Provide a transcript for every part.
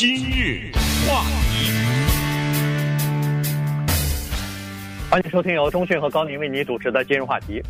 今日话题，欢迎收听由中讯和高宁为你主持的今日话题。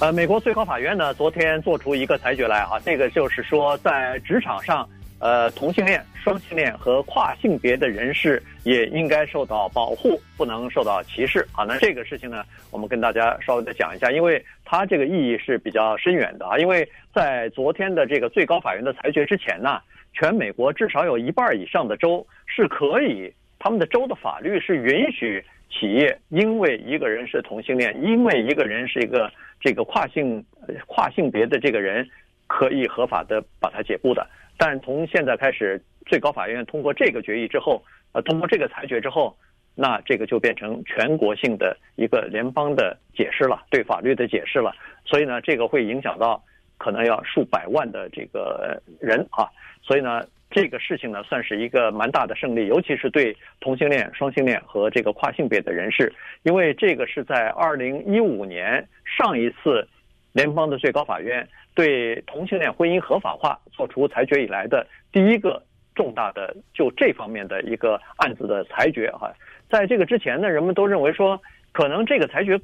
呃，美国最高法院呢，昨天做出一个裁决来啊，这个就是说，在职场上，呃，同性恋、双性恋和跨性别的人士也应该受到保护，不能受到歧视。啊，那这个事情呢，我们跟大家稍微的讲一下，因为它这个意义是比较深远的啊，因为在昨天的这个最高法院的裁决之前呢。全美国至少有一半以上的州是可以，他们的州的法律是允许企业因为一个人是同性恋，因为一个人是一个这个跨性跨性别的这个人，可以合法的把他解雇的。但从现在开始，最高法院通过这个决议之后，呃，通过这个裁决之后，那这个就变成全国性的一个联邦的解释了，对法律的解释了。所以呢，这个会影响到可能要数百万的这个人啊。所以呢，这个事情呢，算是一个蛮大的胜利，尤其是对同性恋、双性恋和这个跨性别的人士，因为这个是在二零一五年上一次联邦的最高法院对同性恋婚姻合法化做出裁决以来的第一个重大的就这方面的一个案子的裁决哈。在这个之前呢，人们都认为说，可能这个裁决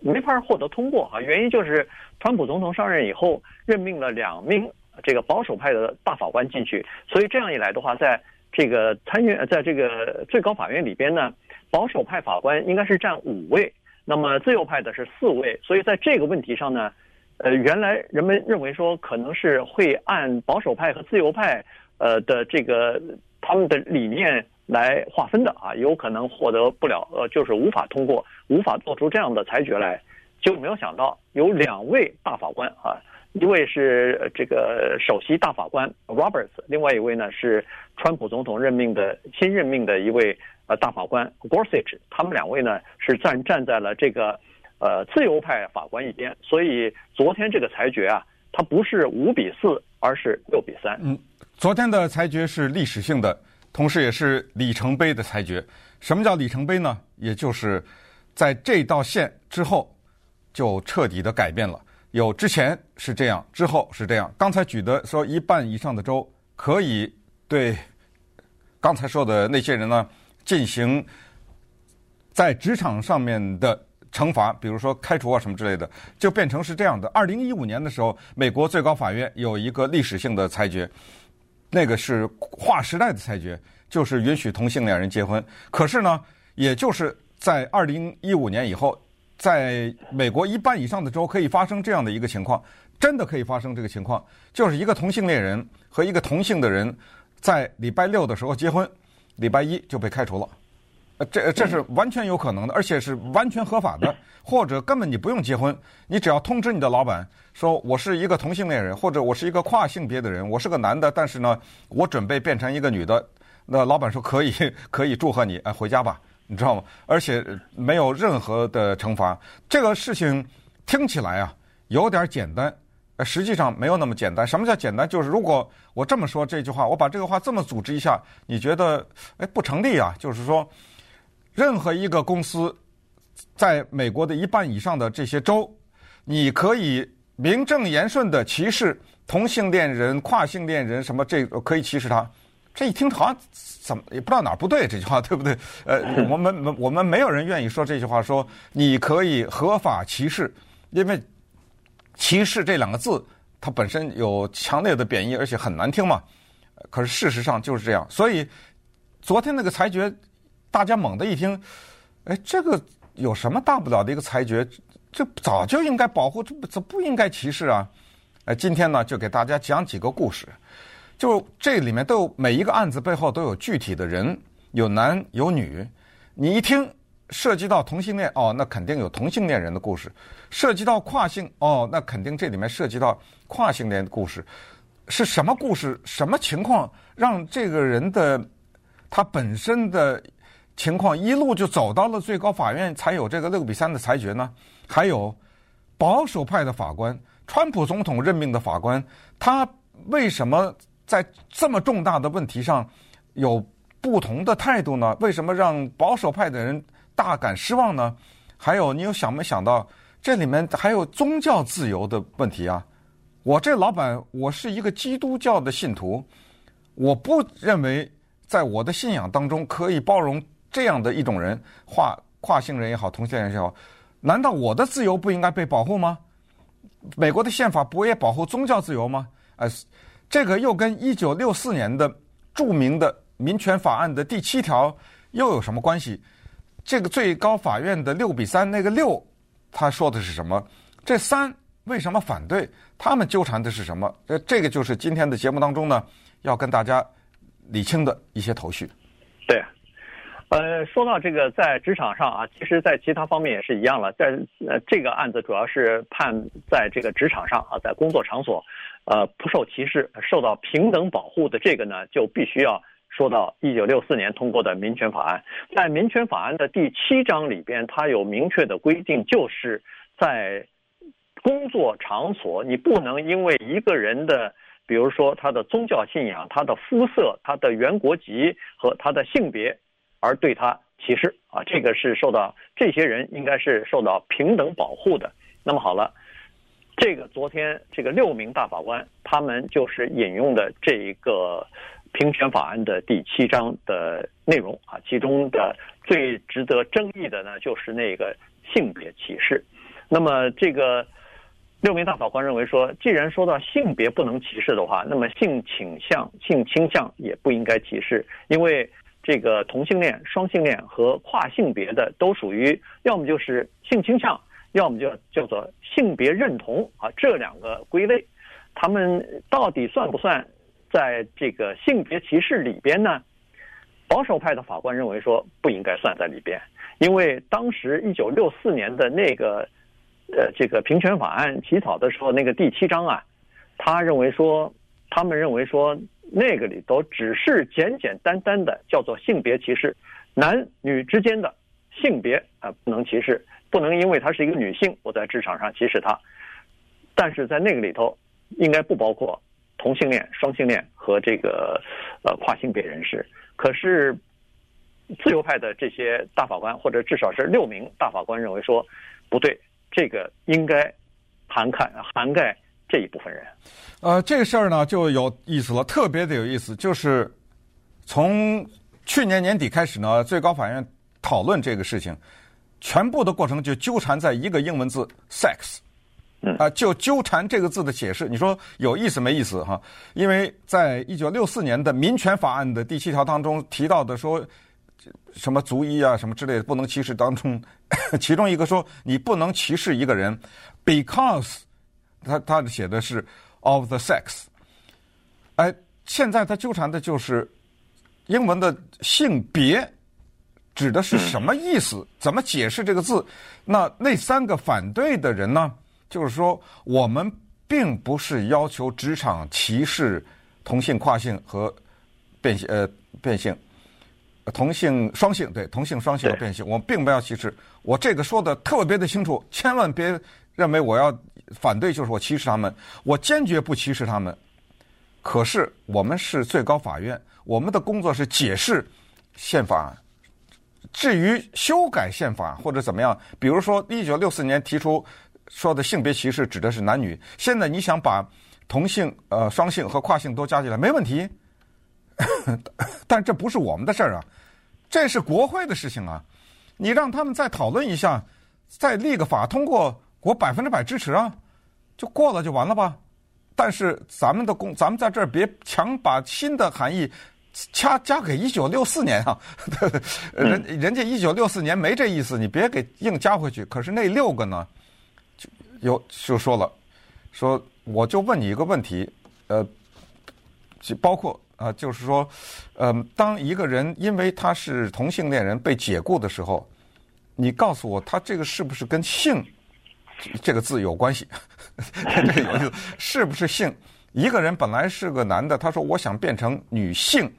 没法获得通过哈，原因就是川普总统上任以后任命了两名。这个保守派的大法官进去，所以这样一来的话，在这个参院，在这个最高法院里边呢，保守派法官应该是占五位，那么自由派的是四位，所以在这个问题上呢，呃，原来人们认为说可能是会按保守派和自由派呃的这个他们的理念来划分的啊，有可能获得不了，呃，就是无法通过，无法做出这样的裁决来，就没有想到有两位大法官啊。一位是这个首席大法官 Roberts，另外一位呢是川普总统任命的新任命的一位呃大法官 Gorsuch，他们两位呢是站站在了这个呃自由派法官一边，所以昨天这个裁决啊，它不是五比四，而是六比三。嗯，昨天的裁决是历史性的，同时也是里程碑的裁决。什么叫里程碑呢？也就是在这道线之后，就彻底的改变了。有之前是这样，之后是这样。刚才举的说一半以上的州可以对刚才说的那些人呢进行在职场上面的惩罚，比如说开除啊什么之类的，就变成是这样的。二零一五年的时候，美国最高法院有一个历史性的裁决，那个是划时代的裁决，就是允许同性恋人结婚。可是呢，也就是在二零一五年以后。在美国一半以上的州可以发生这样的一个情况，真的可以发生这个情况，就是一个同性恋人和一个同性的人在礼拜六的时候结婚，礼拜一就被开除了。呃，这这是完全有可能的，而且是完全合法的，或者根本你不用结婚，你只要通知你的老板说，我是一个同性恋人，或者我是一个跨性别的人，我是个男的，但是呢，我准备变成一个女的，那老板说可以，可以祝贺你，哎，回家吧。你知道吗？而且没有任何的惩罚。这个事情听起来啊有点简单，呃实际上没有那么简单。什么叫简单？就是如果我这么说这句话，我把这个话这么组织一下，你觉得哎不成立啊？就是说，任何一个公司在美国的一半以上的这些州，你可以名正言顺的歧视同性恋人、跨性恋人，什么这可以歧视他。这一听好像怎么也不知道哪儿不对，这句话对不对？呃，我们我们没有人愿意说这句话，说你可以合法歧视，因为歧视这两个字它本身有强烈的贬义，而且很难听嘛。可是事实上就是这样，所以昨天那个裁决，大家猛地一听，哎，这个有什么大不了的一个裁决？这早就应该保护，这不这不应该歧视啊！哎，今天呢，就给大家讲几个故事。就这里面都有每一个案子背后都有具体的人，有男有女。你一听涉及到同性恋，哦，那肯定有同性恋人的故事；涉及到跨性，哦，那肯定这里面涉及到跨性恋的故事。是什么故事？什么情况让这个人的他本身的情况一路就走到了最高法院，才有这个六比三的裁决呢？还有保守派的法官，川普总统任命的法官，他为什么？在这么重大的问题上，有不同的态度呢？为什么让保守派的人大感失望呢？还有，你有想没想到这里面还有宗教自由的问题啊？我这老板，我是一个基督教的信徒，我不认为在我的信仰当中可以包容这样的一种人，跨跨性人也好，同性人也好，难道我的自由不应该被保护吗？美国的宪法不也保护宗教自由吗？呃，这个又跟一九六四年的著名的民权法案的第七条又有什么关系？这个最高法院的六比三，那个六，他说的是什么？这三为什么反对？他们纠缠的是什么？呃，这个就是今天的节目当中呢，要跟大家理清的一些头绪。呃，说到这个，在职场上啊，其实，在其他方面也是一样了。在呃，这个案子主要是判在这个职场上啊，在工作场所，呃，不受歧视、受到平等保护的这个呢，就必须要说到一九六四年通过的民权法案。在民权法案的第七章里边，它有明确的规定，就是在工作场所，你不能因为一个人的，比如说他的宗教信仰、他的肤色、他的原国籍和他的性别。而对他歧视啊，这个是受到这些人应该是受到平等保护的。那么好了，这个昨天这个六名大法官他们就是引用的这一个平权法案的第七章的内容啊，其中的最值得争议的呢就是那个性别歧视。那么这个六名大法官认为说，既然说到性别不能歧视的话，那么性倾向、性倾向也不应该歧视，因为。这个同性恋、双性恋和跨性别的都属于，要么就是性倾向，要么就叫做性别认同啊，这两个归类，他们到底算不算在这个性别歧视里边呢？保守派的法官认为说不应该算在里边，因为当时一九六四年的那个呃这个平权法案起草的时候，那个第七章啊，他认为说，他们认为说。那个里头只是简简单单的叫做性别歧视，男女之间的性别啊不能歧视，不能因为她是一个女性，我在职场上歧视她。但是在那个里头，应该不包括同性恋、双性恋和这个呃跨性别人士。可是自由派的这些大法官，或者至少是六名大法官认为说不对，这个应该涵盖涵盖。这一部分人，呃，这个事儿呢就有意思了，特别的有意思，就是从去年年底开始呢，最高法院讨论这个事情，全部的过程就纠缠在一个英文字 “sex”，啊、呃，就纠缠这个字的解释。你说有意思没意思哈？因为在一九六四年的民权法案的第七条当中提到的说，什么族裔啊什么之类的不能歧视当中，其中一个说你不能歧视一个人，because。他他写的是 of the sex，哎，现在他纠缠的就是英文的性别指的是什么意思？怎么解释这个字？那那三个反对的人呢？就是说，我们并不是要求职场歧视同性、跨性和变性，呃，变性，同性、双性，对，同性、双性和变性，我们并不要歧视。我这个说的特别的清楚，千万别认为我要。反对就是我歧视他们，我坚决不歧视他们。可是我们是最高法院，我们的工作是解释宪法。至于修改宪法或者怎么样，比如说一九六四年提出说的性别歧视指的是男女，现在你想把同性、呃双性和跨性都加进来，没问题。但这不是我们的事儿啊，这是国会的事情啊。你让他们再讨论一下，再立个法通过。我百分之百支持啊，就过了就完了吧。但是咱们的公，咱们在这儿别强把新的含义掐加给一九六四年啊。人人家一九六四年没这意思，你别给硬加回去。可是那六个呢，就有就说了，说我就问你一个问题，呃，包括啊、呃，就是说，嗯、呃，当一个人因为他是同性恋人被解雇的时候，你告诉我他这个是不是跟性？这个字有关系，这个有意思，是不是性？一个人本来是个男的，他说我想变成女性，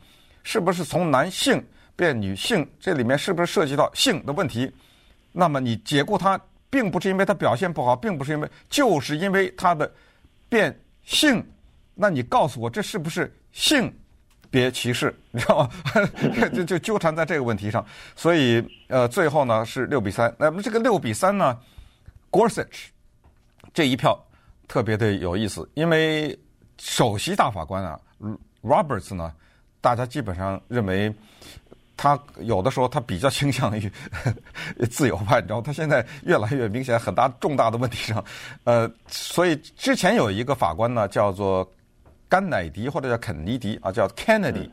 是不是从男性变女性？这里面是不是涉及到性的问题？那么你解雇他，并不是因为他表现不好，并不是因为，就是因为他的变性。那你告诉我，这是不是性别歧视？你知道吗？就就纠缠在这个问题上。所以呃，最后呢是六比三。那么这个六比三呢？Gorsuch 这一票特别的有意思，因为首席大法官啊，Roberts 呢，大家基本上认为他有的时候他比较倾向于 自由派，你知道，他现在越来越明显，很大重大的问题上，呃，所以之前有一个法官呢，叫做甘乃迪或者叫肯尼迪啊，叫 Kennedy，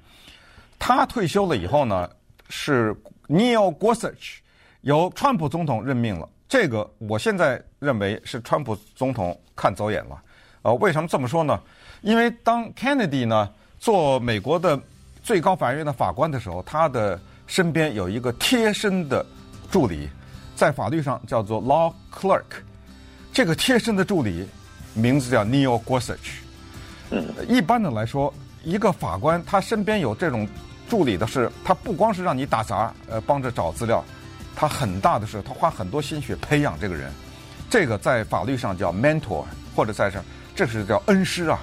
他退休了以后呢，是 Neil Gorsuch 由川普总统任命了。这个我现在认为是川普总统看走眼了。呃，为什么这么说呢？因为当 Kennedy 呢做美国的最高法院的法官的时候，他的身边有一个贴身的助理，在法律上叫做 law clerk。这个贴身的助理名字叫 Neil Gorsuch。一般的来说，一个法官他身边有这种助理的是，他不光是让你打杂，呃，帮着找资料。他很大的是，他花很多心血培养这个人，这个在法律上叫 mentor，或者在这，这是叫恩师啊。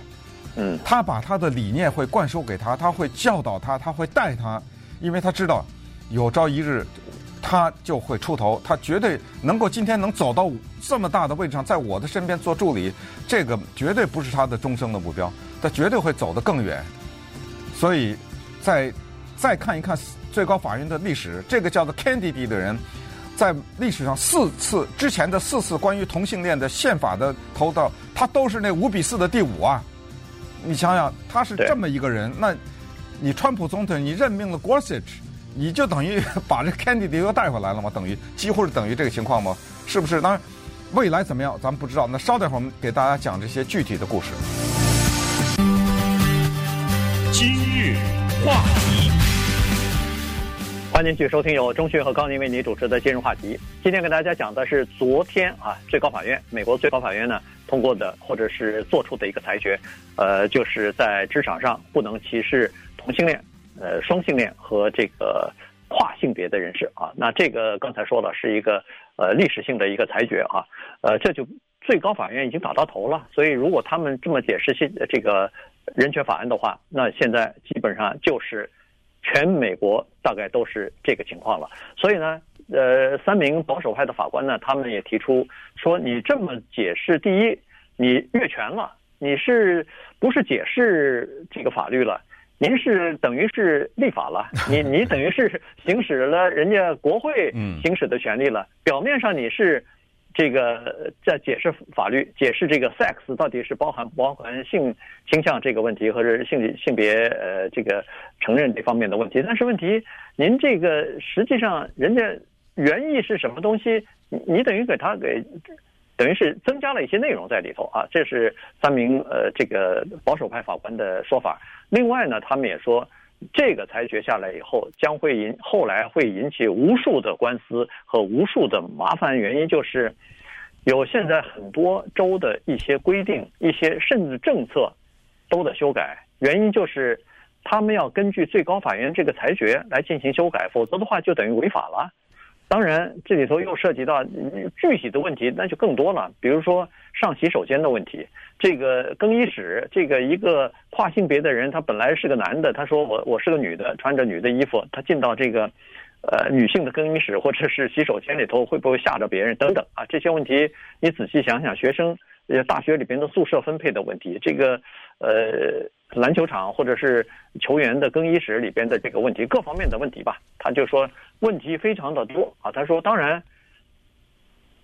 嗯，他把他的理念会灌输给他，他会教导他，他会带他，因为他知道有朝一日他就会出头，他绝对能够今天能走到这么大的位置上，在我的身边做助理，这个绝对不是他的终生的目标，他绝对会走得更远。所以，在再看一看。最高法院的历史，这个叫做 Kennedy 的人，在历史上四次之前的四次关于同性恋的宪法的投到，他都是那五比四的第五啊！你想想，他是这么一个人，那你川普总统你任命了 Gorsuch，你就等于把这 Kennedy 又带回来了吗？等于几乎是等于这个情况吗？是不是？当然，未来怎么样，咱们不知道。那稍等会儿，我们给大家讲这些具体的故事。今日话题。欢迎继续收听由钟迅和高宁为您主持的今日话题。今天给大家讲的是昨天啊，最高法院，美国最高法院呢通过的或者是做出的一个裁决，呃，就是在职场上不能歧视同性恋、呃双性恋和这个跨性别的人士啊。那这个刚才说了是一个呃历史性的一个裁决啊，呃，这就最高法院已经打到头了。所以如果他们这么解释现这个人权法案的话，那现在基本上就是。全美国大概都是这个情况了，所以呢，呃，三名保守派的法官呢，他们也提出说，你这么解释，第一，你越权了，你是不是解释这个法律了？您是等于是立法了，你你等于是行使了人家国会行使的权利了，表面上你是。这个在解释法律，解释这个 sex 到底是包含包含性倾向这个问题，或者性性别呃这个承认这方面的问题。但是问题，您这个实际上人家原意是什么东西？你等于给他给等于是增加了一些内容在里头啊。这是三名呃这个保守派法官的说法。另外呢，他们也说。这个裁决下来以后，将会引后来会引起无数的官司和无数的麻烦。原因就是，有现在很多州的一些规定、一些甚至政策都得修改。原因就是，他们要根据最高法院这个裁决来进行修改，否则的话就等于违法了。当然，这里头又涉及到具体的问题，那就更多了。比如说上洗手间的问题，这个更衣室，这个一个跨性别的人，他本来是个男的，他说我我是个女的，穿着女的衣服，他进到这个呃女性的更衣室或者是洗手间里头，会不会吓着别人等等啊？这些问题你仔细想想，学生呃大学里边的宿舍分配的问题，这个呃。篮球场或者是球员的更衣室里边的这个问题，各方面的问题吧，他就说问题非常的多啊。他说，当然，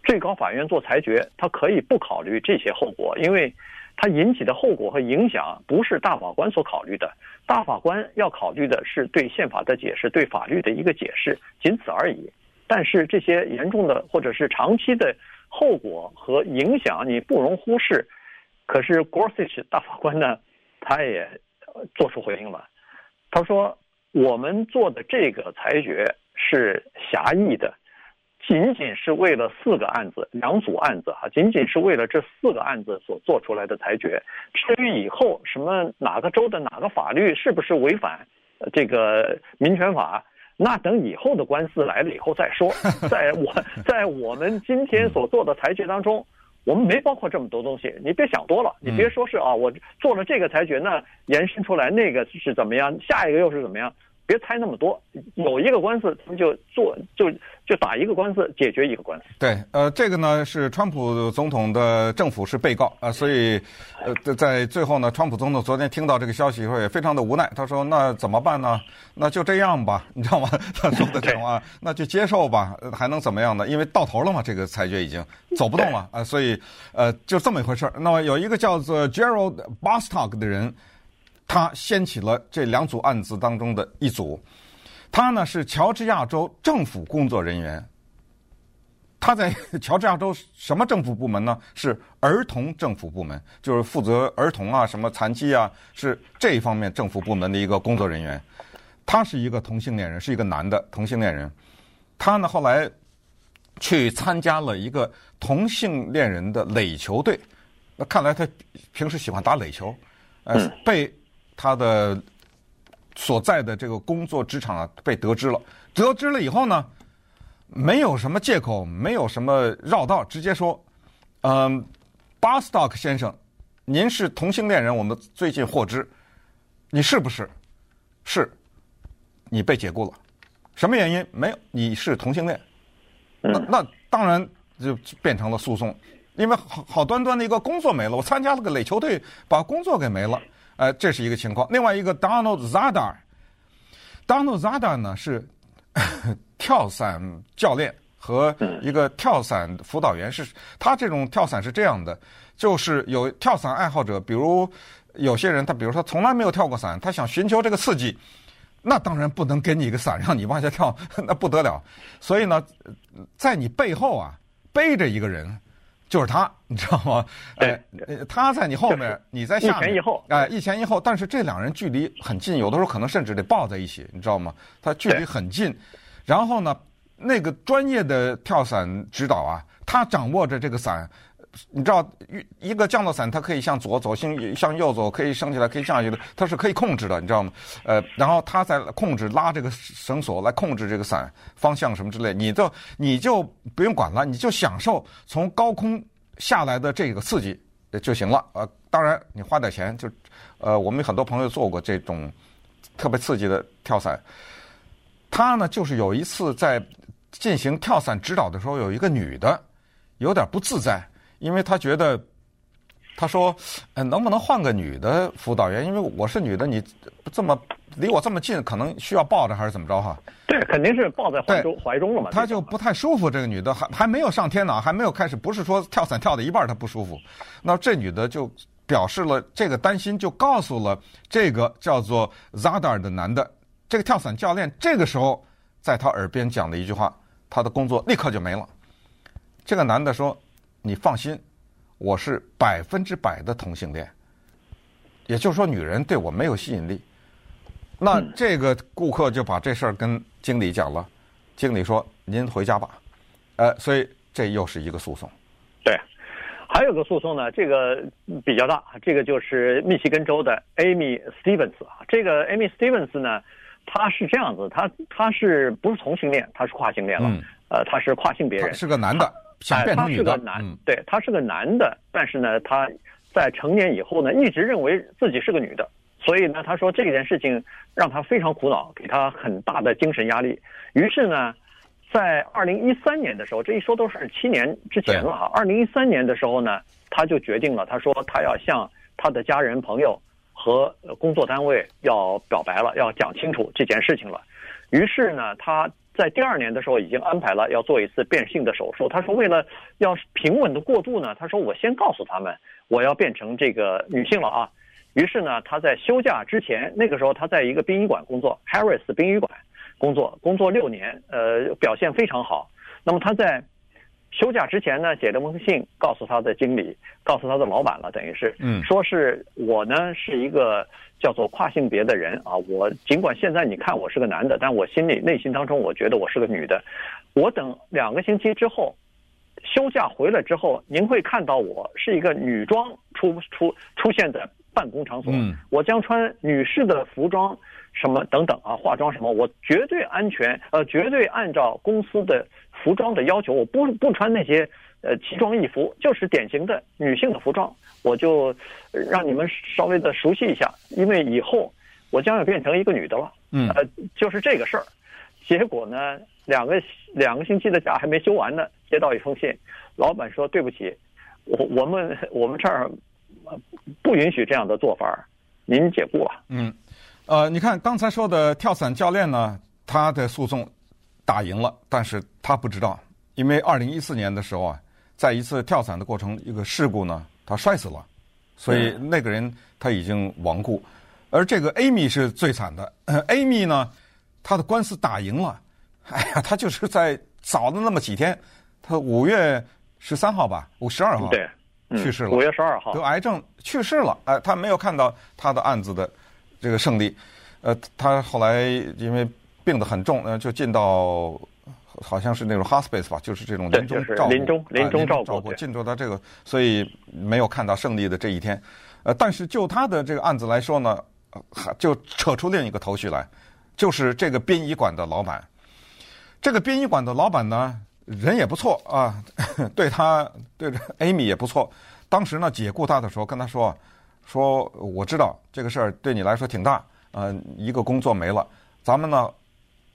最高法院做裁决，他可以不考虑这些后果，因为他引起的后果和影响不是大法官所考虑的。大法官要考虑的是对宪法的解释，对法律的一个解释，仅此而已。但是这些严重的或者是长期的后果和影响，你不容忽视。可是 Gorsuch 大法官呢？他也做出回应了，他说：“我们做的这个裁决是狭义的，仅仅是为了四个案子，两组案子哈，仅仅是为了这四个案子所做出来的裁决。至于以后什么哪个州的哪个法律是不是违反这个民权法，那等以后的官司来了以后再说。在我在我们今天所做的裁决当中。”我们没包括这么多东西，你别想多了，你别说是啊，我做了这个裁决，那延伸出来那个是怎么样，下一个又是怎么样，别猜那么多，有一个官司，他们就做就就打一个官司，解决一个官司。对，呃，这个呢是川普总统的政府是被告啊，所以呃在最后呢，川普总统昨天听到这个消息以后也非常的无奈，他说：“那怎么办呢？那就这样吧，你知道吗？” 他说的这种话，那就接受吧，还能怎么样呢？因为到头了嘛，这个裁决已经走不动了啊，所以呃就这么一回事儿。那么有一个叫做 Gerald Bostock 的人。他掀起了这两组案子当中的一组，他呢是乔治亚州政府工作人员，他在 乔治亚州什么政府部门呢？是儿童政府部门，就是负责儿童啊、什么残疾啊，是这一方面政府部门的一个工作人员。他是一个同性恋人，是一个男的同性恋人。他呢后来去参加了一个同性恋人的垒球队，那看来他平时喜欢打垒球，呃，被。他的所在的这个工作职场啊，被得知了。得知了以后呢，没有什么借口，没有什么绕道，直接说：“嗯，Bostock 先生，您是同性恋人，我们最近获知，你是不是？是，你被解雇了。什么原因？没有，你是同性恋。那那当然就变成了诉讼，因为好好端端的一个工作没了，我参加了个垒球队，把工作给没了。”呃，这是一个情况。另外一个 Donald Zadar，Donald Zadar 呢是 跳伞教练和一个跳伞辅导员。是他这种跳伞是这样的，就是有跳伞爱好者，比如有些人他比如说从来没有跳过伞，他想寻求这个刺激，那当然不能给你一个伞让你往下跳，那不得了。所以呢，在你背后啊背着一个人。就是他，你知道吗？哎，他在你后面，你在下面，一前一后，哎，一前一后。但是这两人距离很近，有的时候可能甚至得抱在一起，你知道吗？他距离很近。然后呢，那个专业的跳伞指导啊，他掌握着这个伞，你知道，一一个降落伞，它可以向左走，向向右走，可以升起来，可以降下去的，它是可以控制的，你知道吗？呃，然后他在控制拉这个绳索来控制这个伞方向什么之类，你就你就不用管了，你就享受从高空下来的这个刺激就行了。呃，当然你花点钱就，呃，我们有很多朋友做过这种特别刺激的跳伞。他呢，就是有一次在进行跳伞指导的时候，有一个女的有点不自在，因为他觉得，他说，呃，能不能换个女的辅导员？因为我是女的，你这么。离我这么近，可能需要抱着还是怎么着哈？对，肯定是抱在怀中怀中了嘛。他就不太舒服，这个女的还还没有上天呢，还没有开始，不是说跳伞跳到一半她不舒服。那这女的就表示了这个担心，就告诉了这个叫做 Zadar 的男的，这个跳伞教练这个时候在他耳边讲了一句话，他的工作立刻就没了。这个男的说：“你放心，我是百分之百的同性恋，也就是说，女人对我没有吸引力。”那这个顾客就把这事儿跟经理讲了，经理说：“您回家吧。”呃，所以这又是一个诉讼。对，还有个诉讼呢，这个比较大，这个就是密西根州的 Amy Stevens 啊。这个 Amy Stevens 呢，他是这样子，他他是不是同性恋？他是跨性恋了。嗯、呃，他是跨性别人，是个男的，想变成女的。他是个男，嗯、对，他是个男的，但是呢，他在成年以后呢，一直认为自己是个女的。所以呢，他说这件事情让他非常苦恼，给他很大的精神压力。于是呢，在二零一三年的时候，这一说都是七年之前了哈。二零一三年的时候呢，他就决定了，他说他要向他的家人、朋友和工作单位要表白了，要讲清楚这件事情了。于是呢，他在第二年的时候已经安排了要做一次变性的手术。他说，为了要平稳的过渡呢，他说我先告诉他们我要变成这个女性了啊。于是呢，他在休假之前，那个时候他在一个殡仪馆工作，Harris 殡仪馆工作，工作六年，呃，表现非常好。那么他在休假之前呢，写了封信告诉他的经理，告诉他的老板了，等于是，嗯，说是我呢是一个叫做跨性别的人啊，我尽管现在你看我是个男的，但我心里内心当中我觉得我是个女的。我等两个星期之后休假回来之后，您会看到我是一个女装出出出现在。办公场所，我将穿女士的服装，什么等等啊，化妆什么，我绝对安全，呃，绝对按照公司的服装的要求，我不不穿那些呃奇装异服，就是典型的女性的服装，我就让你们稍微的熟悉一下，因为以后我将要变成一个女的了，嗯，呃，就是这个事儿。结果呢，两个两个星期的假还没休完呢，接到一封信，老板说对不起，我我们我们这儿不允许这样的做法，您解雇吧。嗯，呃，你看刚才说的跳伞教练呢，他的诉讼打赢了，但是他不知道，因为二零一四年的时候啊，在一次跳伞的过程一个事故呢，他摔死了，所以那个人他已经亡故，而这个 Amy 是最惨的，呃，Amy 呢。他的官司打赢了，哎呀，他就是在早的那么几天，他五月十三号吧，五十二号对、嗯、去世了，五月十二号得癌症去世了，哎，他没有看到他的案子的这个胜利，呃，他后来因为病得很重，呃，就进到好像是那种 hospice 吧，就是这种临终照顾，临终临终照顾，进入到这个，所以没有看到胜利的这一天，呃，但是就他的这个案子来说呢，就扯出另一个头绪来。就是这个殡仪馆的老板，这个殡仪馆的老板呢，人也不错啊，对他对着 Amy 也不错。当时呢，解雇他的时候跟他说：“说我知道这个事儿对你来说挺大，呃，一个工作没了，咱们呢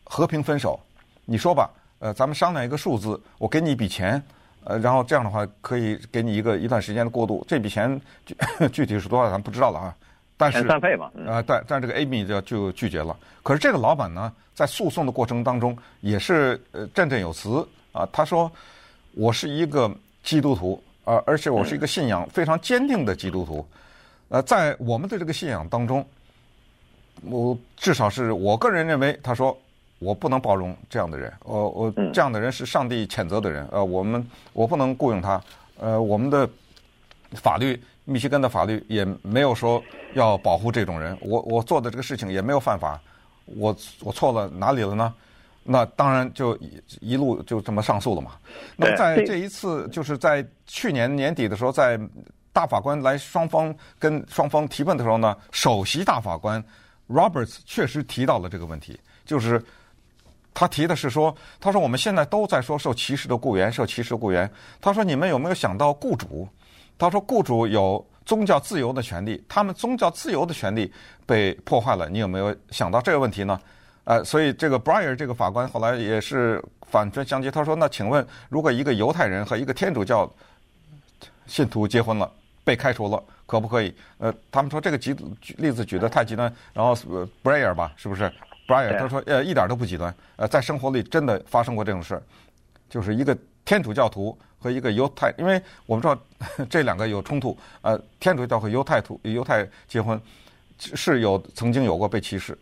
和平分手。你说吧，呃，咱们商量一个数字，我给你一笔钱，呃，然后这样的话可以给你一个一段时间的过渡。这笔钱具 具体是多少，咱不知道了啊。”但是，散费嘛，呃，但但这个 Amy 就就拒绝了。可是这个老板呢，在诉讼的过程当中也是呃振振有词啊。他说：“我是一个基督徒，而、呃、而且我是一个信仰非常坚定的基督徒。呃，在我们的这个信仰当中，我至少是我个人认为，他说我不能包容这样的人。呃我这样的人是上帝谴责的人。呃，我们我不能雇佣他。呃，我们的法律。”密西根的法律也没有说要保护这种人，我我做的这个事情也没有犯法，我我错了哪里了呢？那当然就一一路就这么上诉了嘛。那么在这一次，就是在去年年底的时候，在大法官来双方跟双方提问的时候呢，首席大法官 Roberts 确实提到了这个问题，就是他提的是说，他说我们现在都在说受歧视的雇员，受歧视雇员，他说你们有没有想到雇主？他说：“雇主有宗教自由的权利，他们宗教自由的权利被破坏了。你有没有想到这个问题呢？”呃，所以这个 Breyer 这个法官后来也是反唇相讥。他说：“那请问，如果一个犹太人和一个天主教信徒结婚了，被开除了，可不可以？”呃，他们说这个举例子举得太极端。然后 Breyer 吧，是不是 Breyer？他说：“呃，一点都不极端。呃，在生活里真的发生过这种事儿，就是一个天主教徒。”和一个犹太，因为我们知道这两个有冲突。呃，天主教和犹太徒犹太结婚是有曾经有过被歧视。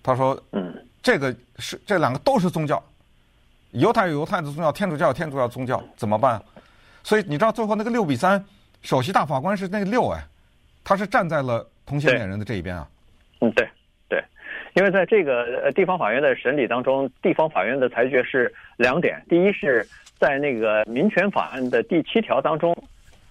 他说，嗯，这个是这两个都是宗教，犹太有犹太的宗教，天主教有天主教宗教，怎么办？所以你知道最后那个六比三，首席大法官是那个六哎，他是站在了同性恋人的这一边啊。嗯，对对，因为在这个地方法院的审理当中，地方法院的裁决是两点，第一是。在那个民权法案的第七条当中，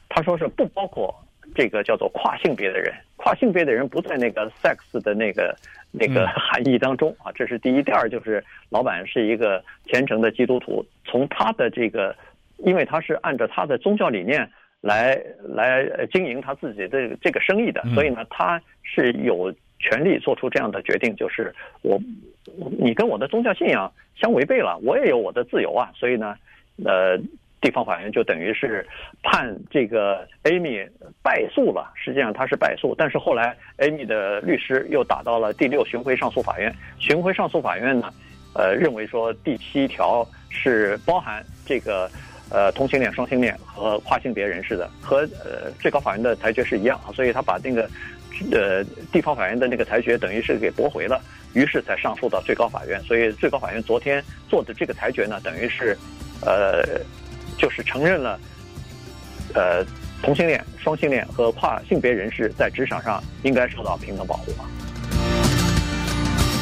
他说是不包括这个叫做跨性别的人，跨性别的人不在那个 sex 的那个那个 含义当中啊。这是第一。第二就是老板是一个虔诚的基督徒，从他的这个，因为他是按照他的宗教理念来来经营他自己的这个生意的，所以呢，他是有权利做出这样的决定，就是我你跟我的宗教信仰相违背了，我也有我的自由啊，所以呢。呃，地方法院就等于是判这个 Amy 败诉了。实际上他是败诉，但是后来 Amy 的律师又打到了第六巡回上诉法院。巡回上诉法院呢，呃，认为说第七条是包含这个呃同性恋、双性恋和跨性别人士的，和呃最高法院的裁决是一样，所以他把那个呃地方法院的那个裁决等于是给驳回了，于是才上诉到最高法院。所以最高法院昨天做的这个裁决呢，等于是。呃，就是承认了，呃，同性恋、双性恋和跨性别人士在职场上应该受到平等保护。